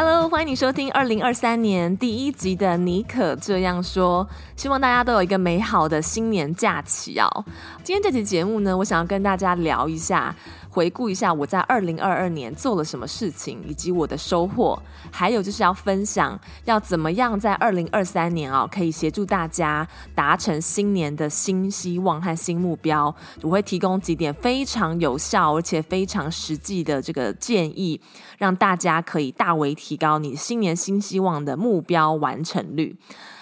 Hello，欢迎你收听二零二三年第一集的《尼可这样说》，希望大家都有一个美好的新年假期哦。今天这期节目呢，我想要跟大家聊一下。回顾一下我在二零二二年做了什么事情，以及我的收获，还有就是要分享要怎么样在二零二三年啊，可以协助大家达成新年的新希望和新目标。我会提供几点非常有效而且非常实际的这个建议，让大家可以大为提高你新年新希望的目标完成率。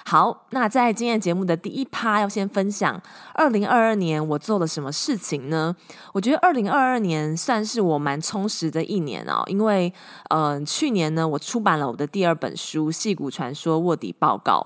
好，那在今天节目的第一趴，要先分享二零二二年我做了什么事情呢？我觉得二零二二年算是我蛮充实的一年哦，因为嗯、呃，去年呢，我出版了我的第二本书《戏骨传说卧底报告》。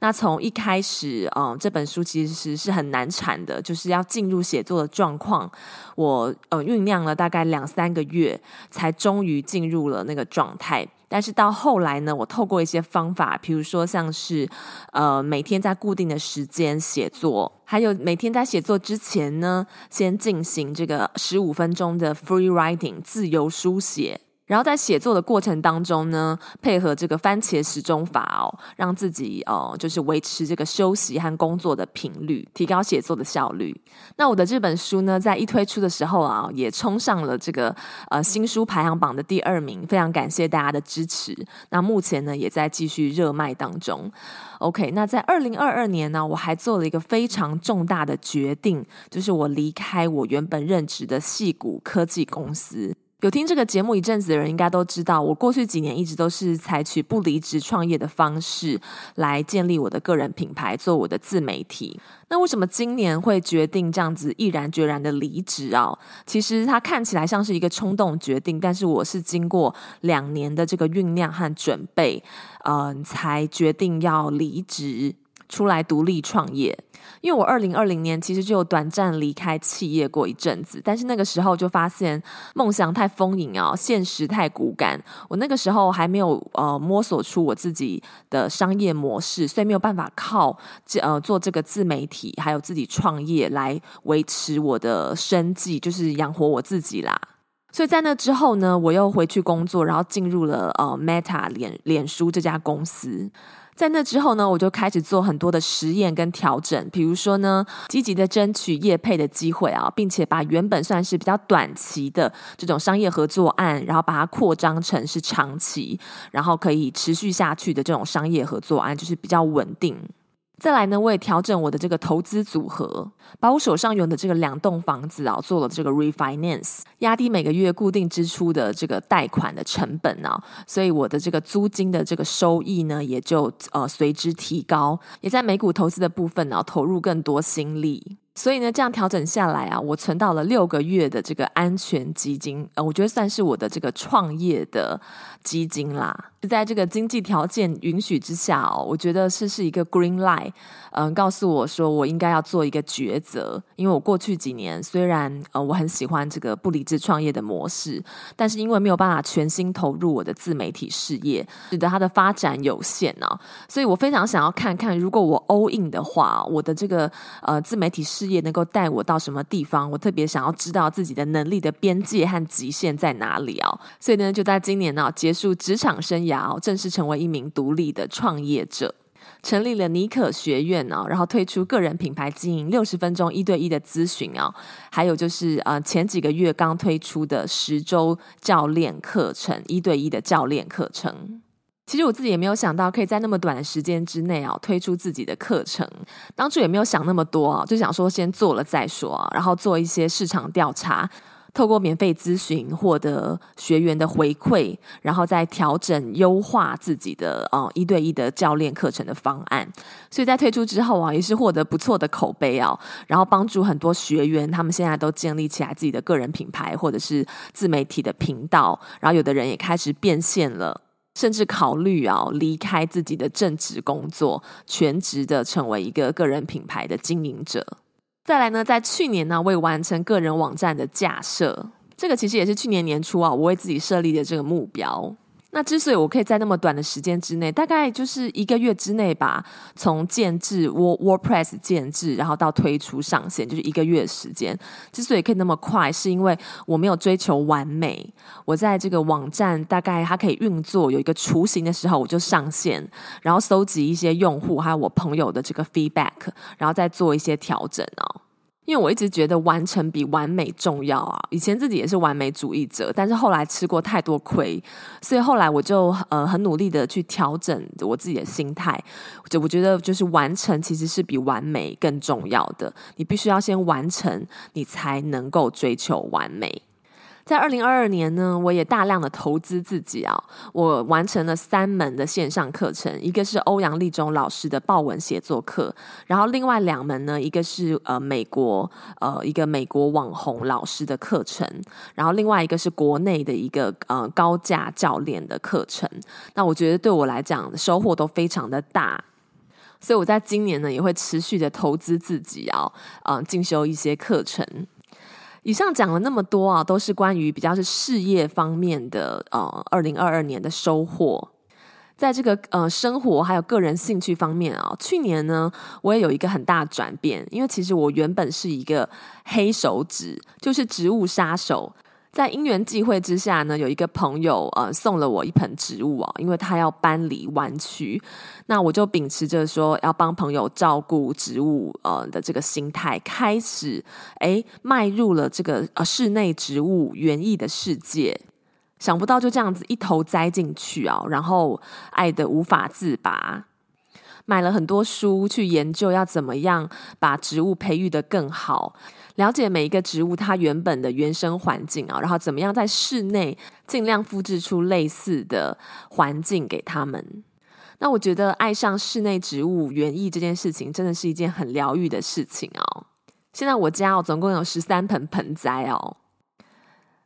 那从一开始，嗯、呃，这本书其实是是很难产的，就是要进入写作的状况，我呃酝酿了大概两三个月，才终于进入了那个状态。但是到后来呢，我透过一些方法，比如说像是，呃，每天在固定的时间写作，还有每天在写作之前呢，先进行这个十五分钟的 free writing 自由书写。然后在写作的过程当中呢，配合这个番茄时钟法哦，让自己哦，就是维持这个休息和工作的频率，提高写作的效率。那我的这本书呢，在一推出的时候啊，也冲上了这个呃新书排行榜的第二名，非常感谢大家的支持。那目前呢，也在继续热卖当中。OK，那在二零二二年呢，我还做了一个非常重大的决定，就是我离开我原本任职的戏谷科技公司。有听这个节目一阵子的人，应该都知道，我过去几年一直都是采取不离职创业的方式来建立我的个人品牌，做我的自媒体。那为什么今年会决定这样子毅然决然的离职啊？其实它看起来像是一个冲动决定，但是我是经过两年的这个酝酿和准备，嗯、才决定要离职。出来独立创业，因为我二零二零年其实就有短暂离开企业过一阵子，但是那个时候就发现梦想太丰盈啊，现实太骨感。我那个时候还没有呃摸索出我自己的商业模式，所以没有办法靠这呃做这个自媒体还有自己创业来维持我的生计，就是养活我自己啦。所以在那之后呢，我又回去工作，然后进入了呃 Meta 脸脸书这家公司。在那之后呢，我就开始做很多的实验跟调整，比如说呢，积极的争取业配的机会啊，并且把原本算是比较短期的这种商业合作案，然后把它扩张成是长期，然后可以持续下去的这种商业合作案，就是比较稳定。再来呢，我也调整我的这个投资组合，把我手上有的这个两栋房子啊，做了这个 refinance，压低每个月固定支出的这个贷款的成本啊，所以我的这个租金的这个收益呢，也就呃随之提高，也在美股投资的部分呢，投入更多心力。所以呢，这样调整下来啊，我存到了六个月的这个安全基金，呃，我觉得算是我的这个创业的基金啦。就在这个经济条件允许之下哦，我觉得是是一个 green light，嗯、告诉我说我应该要做一个抉择。因为我过去几年虽然呃我很喜欢这个不理智创业的模式，但是因为没有办法全心投入我的自媒体事业，使得它的发展有限呢、啊。所以我非常想要看看，如果我 all in 的话，我的这个呃自媒体事事业能够带我到什么地方？我特别想要知道自己的能力的边界和极限在哪里哦。所以呢，就在今年呢，结束职场生涯，正式成为一名独立的创业者，成立了尼可学院呢，然后推出个人品牌经营六十分钟一对一的咨询啊，还有就是呃前几个月刚推出的十周教练课程，一对一的教练课程。其实我自己也没有想到，可以在那么短的时间之内啊，推出自己的课程。当初也没有想那么多啊，就想说先做了再说啊，然后做一些市场调查，透过免费咨询获得学员的回馈，然后再调整优化自己的哦一对一的教练课程的方案。所以在推出之后啊，也是获得不错的口碑啊，然后帮助很多学员，他们现在都建立起来自己的个人品牌或者是自媒体的频道，然后有的人也开始变现了。甚至考虑啊离开自己的正职工作，全职的成为一个个人品牌的经营者。再来呢，在去年呢，为完成个人网站的架设，这个其实也是去年年初啊，我为自己设立的这个目标。那之所以我可以在那么短的时间之内，大概就是一个月之内吧，从建制 WordPress 建制，然后到推出上线，就是一个月时间。之所以可以那么快，是因为我没有追求完美。我在这个网站大概它可以运作有一个雏形的时候，我就上线，然后搜集一些用户还有我朋友的这个 feedback，然后再做一些调整哦。因为我一直觉得完成比完美重要啊！以前自己也是完美主义者，但是后来吃过太多亏，所以后来我就呃很努力的去调整我自己的心态。就我觉得，就是完成其实是比完美更重要的。你必须要先完成，你才能够追求完美。在二零二二年呢，我也大量的投资自己啊，我完成了三门的线上课程，一个是欧阳立中老师的报文写作课，然后另外两门呢，一个是呃美国呃一个美国网红老师的课程，然后另外一个是国内的一个呃高价教练的课程。那我觉得对我来讲收获都非常的大，所以我在今年呢也会持续的投资自己啊，呃进修一些课程。以上讲了那么多啊，都是关于比较是事业方面的呃，二零二二年的收获。在这个呃生活还有个人兴趣方面啊，去年呢，我也有一个很大转变，因为其实我原本是一个黑手指，就是植物杀手。在因缘际会之下呢，有一个朋友呃送了我一盆植物啊，因为他要搬离湾区，那我就秉持着说要帮朋友照顾植物呃的这个心态，开始诶迈入了这个呃室内植物园艺的世界。想不到就这样子一头栽进去啊，然后爱得无法自拔，买了很多书去研究要怎么样把植物培育得更好。了解每一个植物它原本的原生环境啊，然后怎么样在室内尽量复制出类似的环境给他们。那我觉得爱上室内植物园艺这件事情，真的是一件很疗愈的事情哦。现在我家哦总共有十三盆盆栽哦。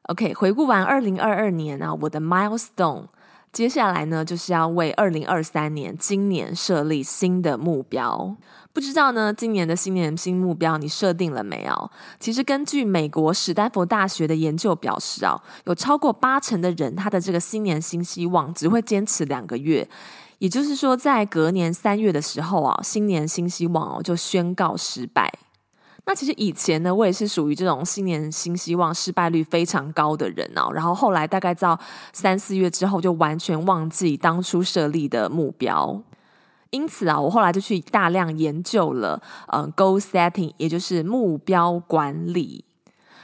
OK，回顾完二零二二年啊，我的 milestone。接下来呢，就是要为二零二三年今年设立新的目标。不知道呢，今年的新年新目标你设定了没有？其实根据美国史丹佛大学的研究表示啊，有超过八成的人，他的这个新年新希望只会坚持两个月，也就是说，在隔年三月的时候啊，新年新希望哦就宣告失败。那其实以前呢，我也是属于这种新年新希望失败率非常高的人哦。然后后来大概到三四月之后，就完全忘记当初设立的目标。因此啊，我后来就去大量研究了，呃，goal setting，也就是目标管理，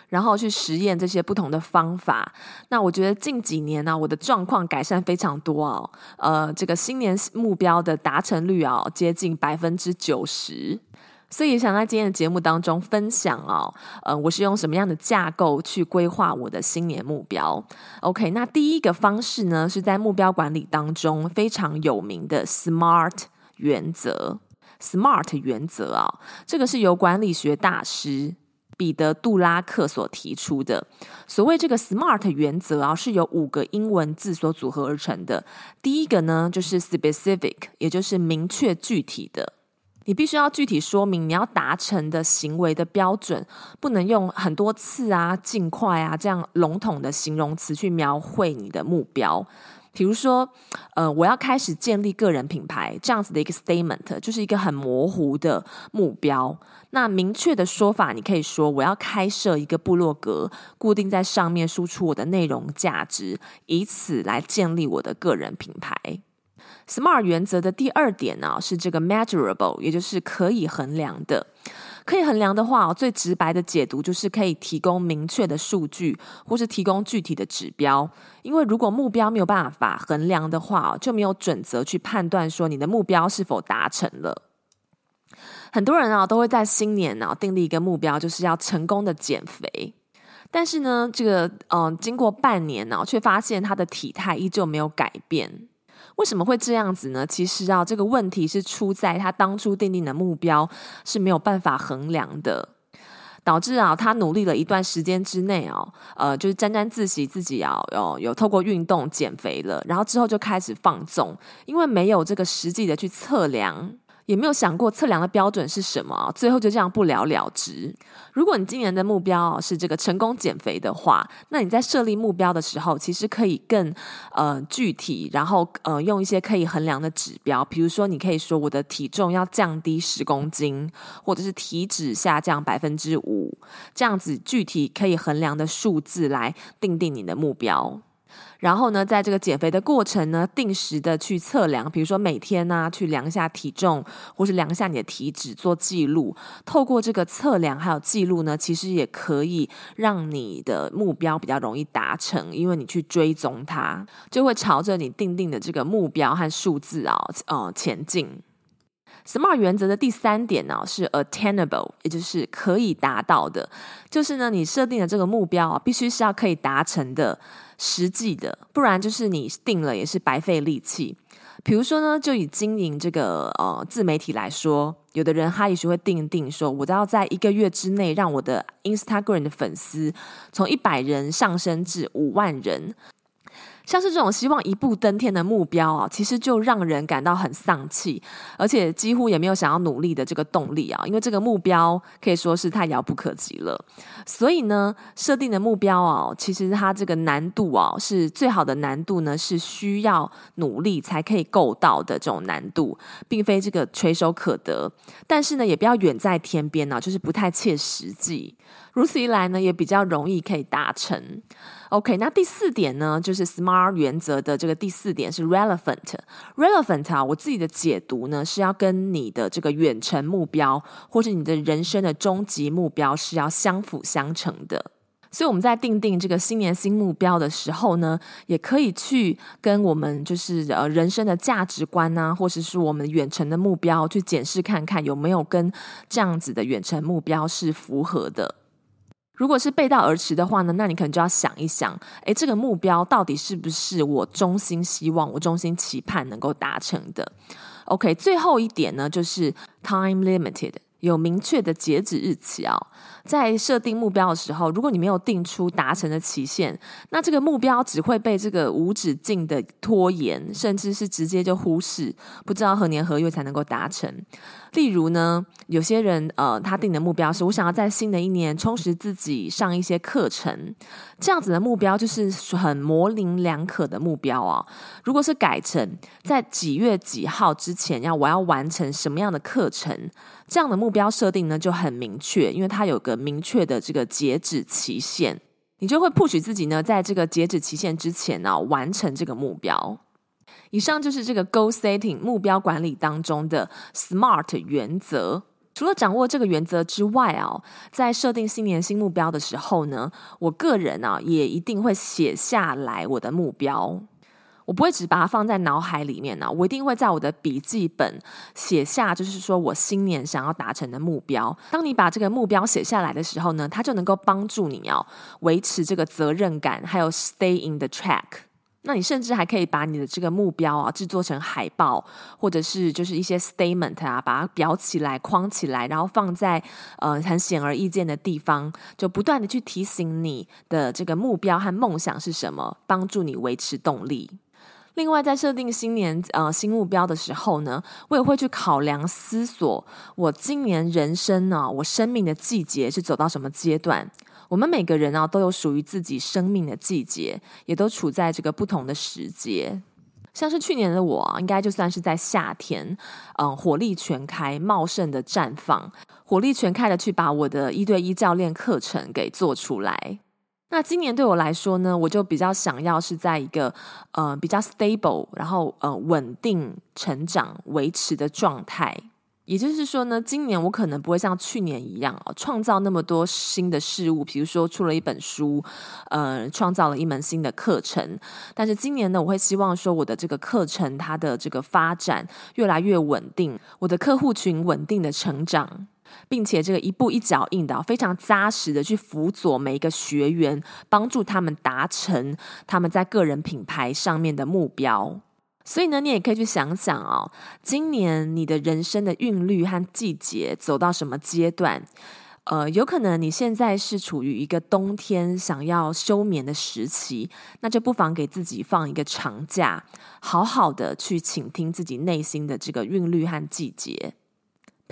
然后去实验这些不同的方法。那我觉得近几年呢，我的状况改善非常多哦。呃，这个新年目标的达成率啊，接近百分之九十。所以想在今天的节目当中分享哦，呃，我是用什么样的架构去规划我的新年目标？OK，那第一个方式呢，是在目标管理当中非常有名的 SMART 原则。SMART 原则啊，这个是由管理学大师彼得·杜拉克所提出的。所谓这个 SMART 原则啊，是由五个英文字所组合而成的。第一个呢，就是 specific，也就是明确具体的。你必须要具体说明你要达成的行为的标准，不能用很多次啊、尽快啊这样笼统的形容词去描绘你的目标。比如说，呃，我要开始建立个人品牌这样子的一个 statement，就是一个很模糊的目标。那明确的说法，你可以说我要开设一个部落格，固定在上面输出我的内容价值，以此来建立我的个人品牌。SMART 原则的第二点呢，是这个 measurable，也就是可以衡量的。可以衡量的话，最直白的解读就是可以提供明确的数据，或是提供具体的指标。因为如果目标没有办法衡量的话，就没有准则去判断说你的目标是否达成了。很多人啊，都会在新年呢订立一个目标，就是要成功的减肥。但是呢，这个嗯、经过半年呢，却发现他的体态依旧没有改变。为什么会这样子呢？其实啊，这个问题是出在他当初定定的目标是没有办法衡量的。导致啊，他努力了一段时间之内哦，呃，就是沾沾自喜自己啊，有有透过运动减肥了，然后之后就开始放纵，因为没有这个实际的去测量。也没有想过测量的标准是什么，最后就这样不了了之。如果你今年的目标是这个成功减肥的话，那你在设立目标的时候，其实可以更呃具体，然后呃用一些可以衡量的指标，比如说你可以说我的体重要降低十公斤，或者是体脂下降百分之五，这样子具体可以衡量的数字来定定你的目标。然后呢，在这个减肥的过程呢，定时的去测量，比如说每天呢，去量一下体重，或是量一下你的体脂，做记录。透过这个测量还有记录呢，其实也可以让你的目标比较容易达成，因为你去追踪它，就会朝着你定定的这个目标和数字啊，呃，前进。SMART 原则的第三点呢，是 attainable，也就是可以达到的，就是呢，你设定的这个目标啊，必须是要可以达成的。实际的，不然就是你定了也是白费力气。比如说呢，就以经营这个呃自媒体来说，有的人他也许会定定说，我都要在一个月之内让我的 Instagram 的粉丝从一百人上升至五万人。像是这种希望一步登天的目标啊，其实就让人感到很丧气，而且几乎也没有想要努力的这个动力啊，因为这个目标可以说是太遥不可及了。所以呢，设定的目标啊，其实它这个难度啊，是最好的难度呢，是需要努力才可以够到的这种难度，并非这个垂手可得。但是呢，也不要远在天边呢，啊，就是不太切实际。如此一来呢，也比较容易可以达成。OK，那第四点呢，就是 SMART 原则的这个第四点是 relevant。relevant 啊，我自己的解读呢，是要跟你的这个远程目标或者你的人生的终极目标是要相辅相成的。所以我们在定定这个新年新目标的时候呢，也可以去跟我们就是呃人生的价值观啊，或者是我们远程的目标去检视看看有没有跟这样子的远程目标是符合的。如果是背道而驰的话呢，那你可能就要想一想，诶，这个目标到底是不是我衷心希望、我衷心期盼能够达成的？OK，最后一点呢，就是 time limited。有明确的截止日期哦，在设定目标的时候，如果你没有定出达成的期限，那这个目标只会被这个无止境的拖延，甚至是直接就忽视，不知道何年何月才能够达成。例如呢，有些人呃，他定的目标是我想要在新的一年充实自己，上一些课程，这样子的目标就是很模棱两可的目标啊。如果是改成在几月几号之前要我要完成什么样的课程？这样的目目标设定呢，就很明确，因为它有个明确的这个截止期限，你就会 push 自己呢，在这个截止期限之前呢，完成这个目标。以上就是这个 goal setting 目标管理当中的 SMART 原则。除了掌握这个原则之外啊，在设定新年新目标的时候呢，我个人啊，也一定会写下来我的目标。我不会只把它放在脑海里面呢，我一定会在我的笔记本写下，就是说我新年想要达成的目标。当你把这个目标写下来的时候呢，它就能够帮助你要维持这个责任感，还有 stay in the track。那你甚至还可以把你的这个目标啊制作成海报，或者是就是一些 statement 啊，把它裱起来、框起来，然后放在呃很显而易见的地方，就不断的去提醒你的这个目标和梦想是什么，帮助你维持动力。另外，在设定新年呃新目标的时候呢，我也会去考量思索，我今年人生呢，我生命的季节是走到什么阶段？我们每个人啊，都有属于自己生命的季节，也都处在这个不同的时节。像是去年的我，应该就算是在夏天，嗯，火力全开，茂盛的绽放，火力全开的去把我的一对一教练课程给做出来。那今年对我来说呢，我就比较想要是在一个呃比较 stable，然后呃稳定成长维持的状态。也就是说呢，今年我可能不会像去年一样哦，创造那么多新的事物，比如说出了一本书，呃，创造了一门新的课程。但是今年呢，我会希望说我的这个课程它的这个发展越来越稳定，我的客户群稳定的成长。并且这个一步一脚印的非常扎实的去辅佐每一个学员，帮助他们达成他们在个人品牌上面的目标。所以呢，你也可以去想想哦，今年你的人生的韵律和季节走到什么阶段？呃，有可能你现在是处于一个冬天想要休眠的时期，那就不妨给自己放一个长假，好好的去倾听自己内心的这个韵律和季节。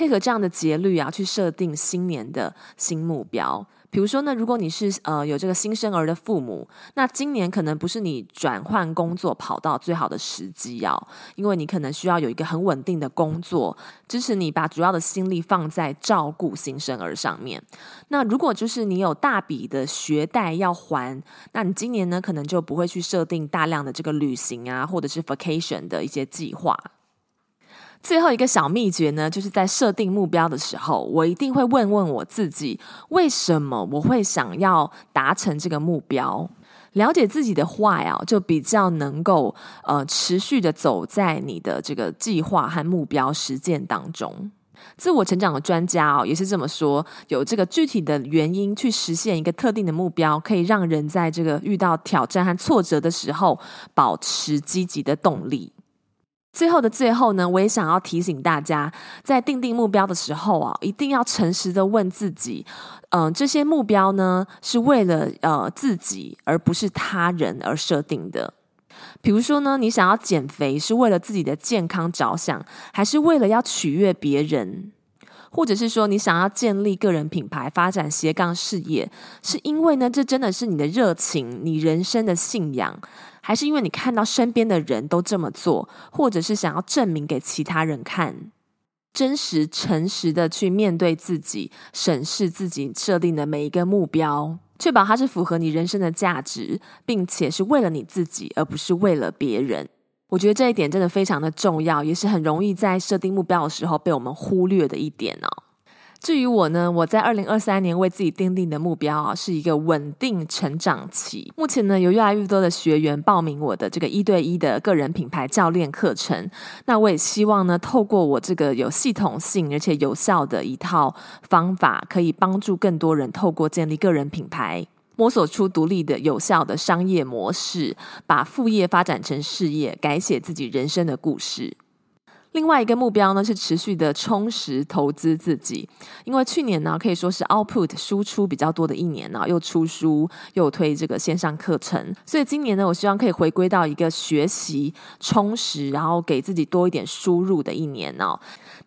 配合这样的节律啊，去设定新年的新目标。比如说呢，如果你是呃有这个新生儿的父母，那今年可能不是你转换工作跑到最好的时机哦，因为你可能需要有一个很稳定的工作，支持你把主要的心力放在照顾新生儿上面。那如果就是你有大笔的学贷要还，那你今年呢，可能就不会去设定大量的这个旅行啊，或者是 vacation 的一些计划。最后一个小秘诀呢，就是在设定目标的时候，我一定会问问我自己，为什么我会想要达成这个目标？了解自己的 why 啊，就比较能够呃持续的走在你的这个计划和目标实践当中。自我成长的专家哦，也是这么说，有这个具体的原因去实现一个特定的目标，可以让人在这个遇到挑战和挫折的时候，保持积极的动力。最后的最后呢，我也想要提醒大家，在定定目标的时候啊，一定要诚实的问自己，嗯、这些目标呢是为了呃自己，而不是他人而设定的。比如说呢，你想要减肥是为了自己的健康着想，还是为了要取悦别人？或者是说，你想要建立个人品牌，发展斜杠事业，是因为呢，这真的是你的热情，你人生的信仰？还是因为你看到身边的人都这么做，或者是想要证明给其他人看，真实、诚实的去面对自己，审视自己设定的每一个目标，确保它是符合你人生的价值，并且是为了你自己，而不是为了别人。我觉得这一点真的非常的重要，也是很容易在设定目标的时候被我们忽略的一点哦。至于我呢，我在二零二三年为自己订定的目标啊，是一个稳定成长期。目前呢，有越来越多的学员报名我的这个一对一的个人品牌教练课程。那我也希望呢，透过我这个有系统性而且有效的一套方法，可以帮助更多人透过建立个人品牌，摸索出独立的有效的商业模式，把副业发展成事业，改写自己人生的故事。另外一个目标呢，是持续的充实投资自己，因为去年呢可以说是 output 输出比较多的一年呢，又出书又推这个线上课程，所以今年呢，我希望可以回归到一个学习充实，然后给自己多一点输入的一年哦。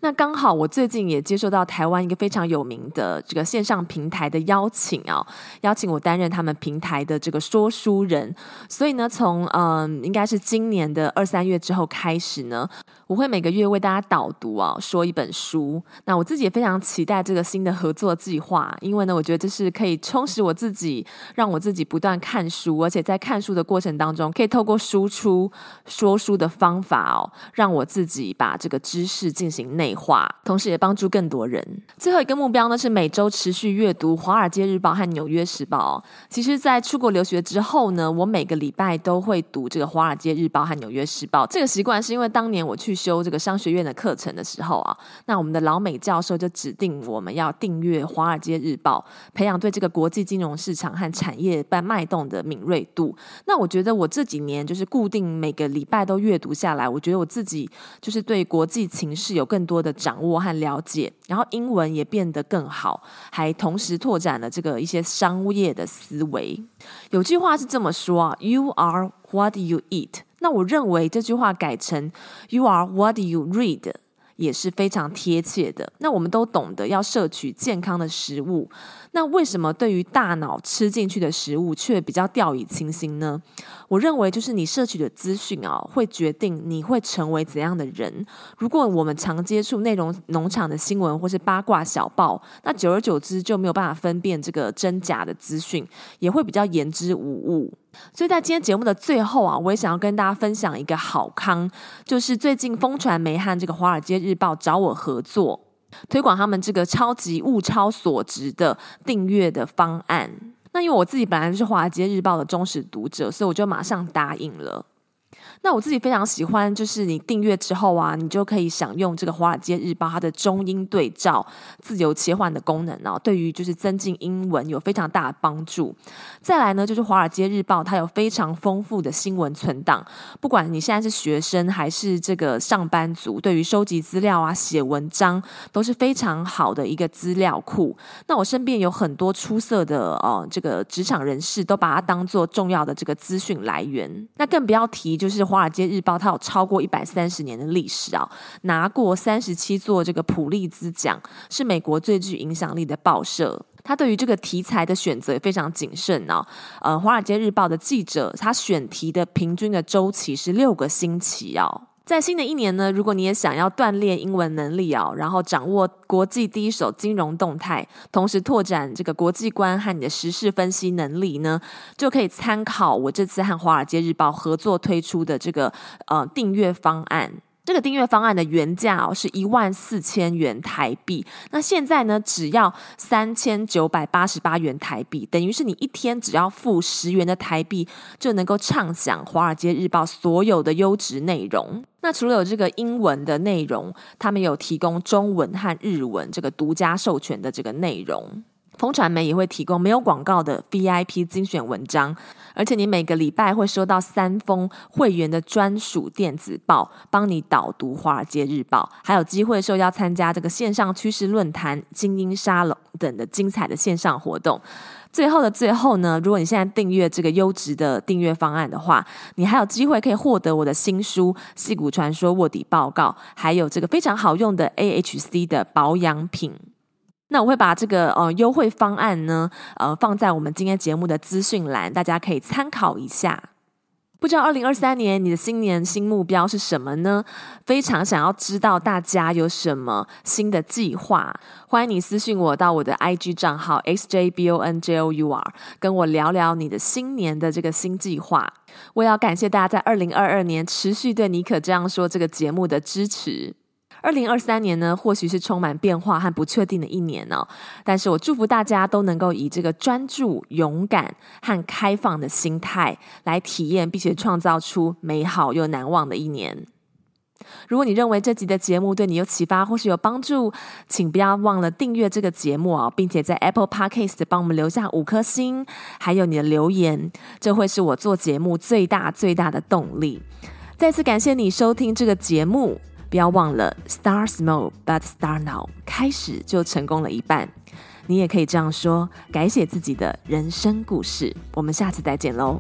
那刚好我最近也接受到台湾一个非常有名的这个线上平台的邀请啊，邀请我担任他们平台的这个说书人，所以呢，从嗯应该是今年的二三月之后开始呢，我会每个月为大家导读啊，说一本书。那我自己也非常期待这个新的合作计划，因为呢，我觉得这是可以充实我自己，让我自己不断看书，而且在看书的过程当中，可以透过输出说书的方法哦，让我自己把这个知识进行内化，同时也帮助更多人。最后一个目标呢，是每周持续阅读《华尔街日报》和《纽约时报》。其实，在出国留学之后呢，我每个礼拜都会读这个《华尔街日报》和《纽约时报》。这个习惯是因为当年我去修这个商学院的课程的时候啊，那我们的老美教授就指定我们要订阅《华尔街日报》，培养对这个国际金融市场和产业般脉动的敏锐度。那我觉得我这几年就是固定每个礼拜都阅读下来，我觉得我自己就是对国际情势有更多的掌握和了解，然后英文也变得更好，还同时拓展了这个一些商业的思维。有句话是这么说啊：“You are what you eat。”那我认为这句话改成 “You are what you read”。也是非常贴切的。那我们都懂得要摄取健康的食物，那为什么对于大脑吃进去的食物却比较掉以轻心呢？我认为就是你摄取的资讯啊，会决定你会成为怎样的人。如果我们常接触内容农场的新闻或是八卦小报，那久而久之就没有办法分辨这个真假的资讯，也会比较言之无物。所以在今天节目的最后啊，我也想要跟大家分享一个好康，就是最近疯传媒和这个《华尔街日报》找我合作，推广他们这个超级物超所值的订阅的方案。那因为我自己本来就是《华尔街日报》的忠实读者，所以我就马上答应了。那我自己非常喜欢，就是你订阅之后啊，你就可以享用这个《华尔街日报》它的中英对照、自由切换的功能哦，对于就是增进英文有非常大的帮助。再来呢，就是《华尔街日报》它有非常丰富的新闻存档，不管你现在是学生还是这个上班族，对于收集资料啊、写文章都是非常好的一个资料库。那我身边有很多出色的呃这个职场人士，都把它当做重要的这个资讯来源。那更不要提就是。《华尔街日报》它有超过一百三十年的历史啊，拿过三十七座这个普利兹奖，是美国最具影响力的报社。它对于这个题材的选择非常谨慎哦。呃，《华尔街日报》的记者他选题的平均的周期是六个星期哦。在新的一年呢，如果你也想要锻炼英文能力哦，然后掌握国际第一手金融动态，同时拓展这个国际观和你的时事分析能力呢，就可以参考我这次和《华尔街日报》合作推出的这个呃订阅方案。这个订阅方案的原价哦是一万四千元台币，那现在呢只要三千九百八十八元台币，等于是你一天只要付十元的台币就能够畅享《华尔街日报》所有的优质内容。那除了有这个英文的内容，他们有提供中文和日文这个独家授权的这个内容。风传媒也会提供没有广告的 VIP 精选文章，而且你每个礼拜会收到三封会员的专属电子报，帮你导读《华尔街日报》，还有机会受邀参加这个线上趋势论坛、精英沙龙等的精彩的线上活动。最后的最后呢，如果你现在订阅这个优质的订阅方案的话，你还有机会可以获得我的新书《戏骨传说卧底报告》，还有这个非常好用的 AHC 的保养品。那我会把这个呃优惠方案呢，呃放在我们今天节目的资讯栏，大家可以参考一下。不知道二零二三年你的新年新目标是什么呢？非常想要知道大家有什么新的计划，欢迎你私信我到我的 IG 账号 xjbonjour，跟我聊聊你的新年的这个新计划。我也要感谢大家在二零二二年持续对尼可这样说这个节目的支持。二零二三年呢，或许是充满变化和不确定的一年哦。但是我祝福大家都能够以这个专注、勇敢和开放的心态来体验，并且创造出美好又难忘的一年。如果你认为这集的节目对你有启发或是有帮助，请不要忘了订阅这个节目哦，并且在 Apple Podcast 帮我们留下五颗星，还有你的留言，这会是我做节目最大最大的动力。再次感谢你收听这个节目。不要忘了，Start small but start now，开始就成功了一半。你也可以这样说，改写自己的人生故事。我们下次再见喽。